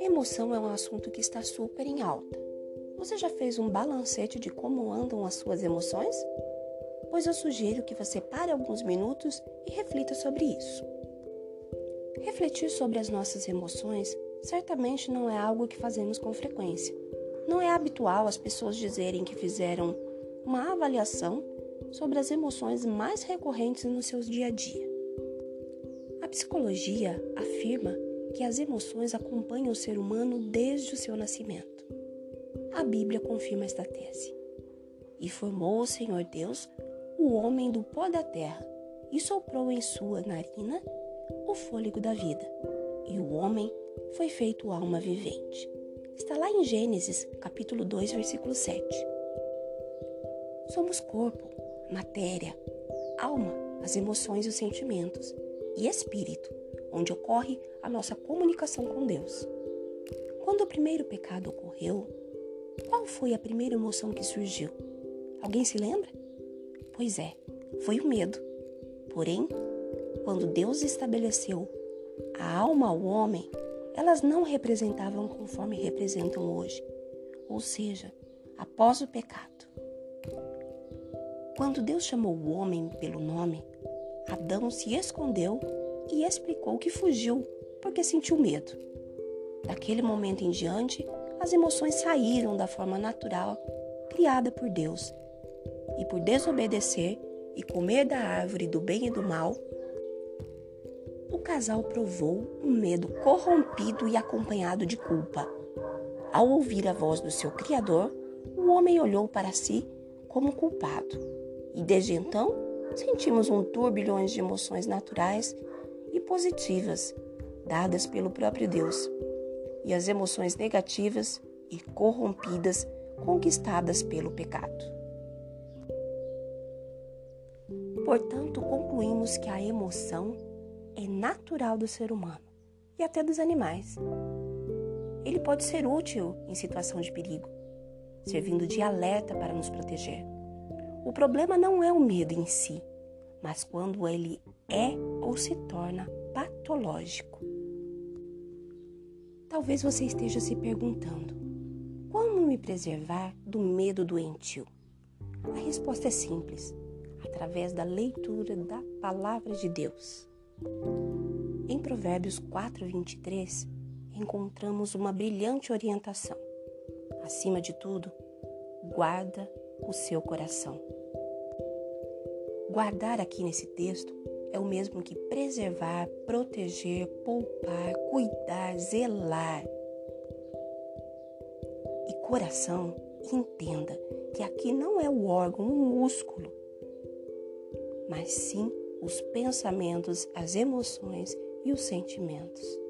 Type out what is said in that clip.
Emoção é um assunto que está super em alta. Você já fez um balancete de como andam as suas emoções? Pois eu sugiro que você pare alguns minutos e reflita sobre isso. Refletir sobre as nossas emoções certamente não é algo que fazemos com frequência. Não é habitual as pessoas dizerem que fizeram uma avaliação sobre as emoções mais recorrentes no seu dia a dia. A psicologia afirma que as emoções acompanham o ser humano desde o seu nascimento. A Bíblia confirma esta tese. E formou o Senhor Deus o homem do pó da terra e soprou em sua narina o fôlego da vida. E o homem foi feito alma vivente. Está lá em Gênesis, capítulo 2, versículo 7. Somos corpo, matéria, alma, as emoções e os sentimentos, e espírito, onde ocorre a nossa comunicação com Deus. Quando o primeiro pecado ocorreu, qual foi a primeira emoção que surgiu? Alguém se lembra? Pois é, foi o medo. Porém, quando Deus estabeleceu a alma ao homem, elas não representavam conforme representam hoje, ou seja, após o pecado. Quando Deus chamou o homem pelo nome, Adão se escondeu e explicou que fugiu porque sentiu medo. Daquele momento em diante, as emoções saíram da forma natural criada por Deus. E por desobedecer e comer da árvore do bem e do mal, o casal provou um medo corrompido e acompanhado de culpa. Ao ouvir a voz do seu Criador, o homem olhou para si como culpado e desde então, sentimos um turbilhão de emoções naturais e positivas dadas pelo próprio Deus, e as emoções negativas e corrompidas conquistadas pelo pecado. Portanto, concluímos que a emoção é natural do ser humano e até dos animais. Ele pode ser útil em situação de perigo, servindo de alerta para nos proteger. O problema não é o medo em si, mas quando ele é ou se torna patológico. Talvez você esteja se perguntando: como me preservar do medo doentio? A resposta é simples: através da leitura da palavra de Deus. Em Provérbios 4:23 encontramos uma brilhante orientação. Acima de tudo, guarda o seu coração. Guardar aqui nesse texto é o mesmo que preservar, proteger, poupar, cuidar, zelar. E coração, entenda que aqui não é o órgão, o músculo, mas sim os pensamentos, as emoções e os sentimentos.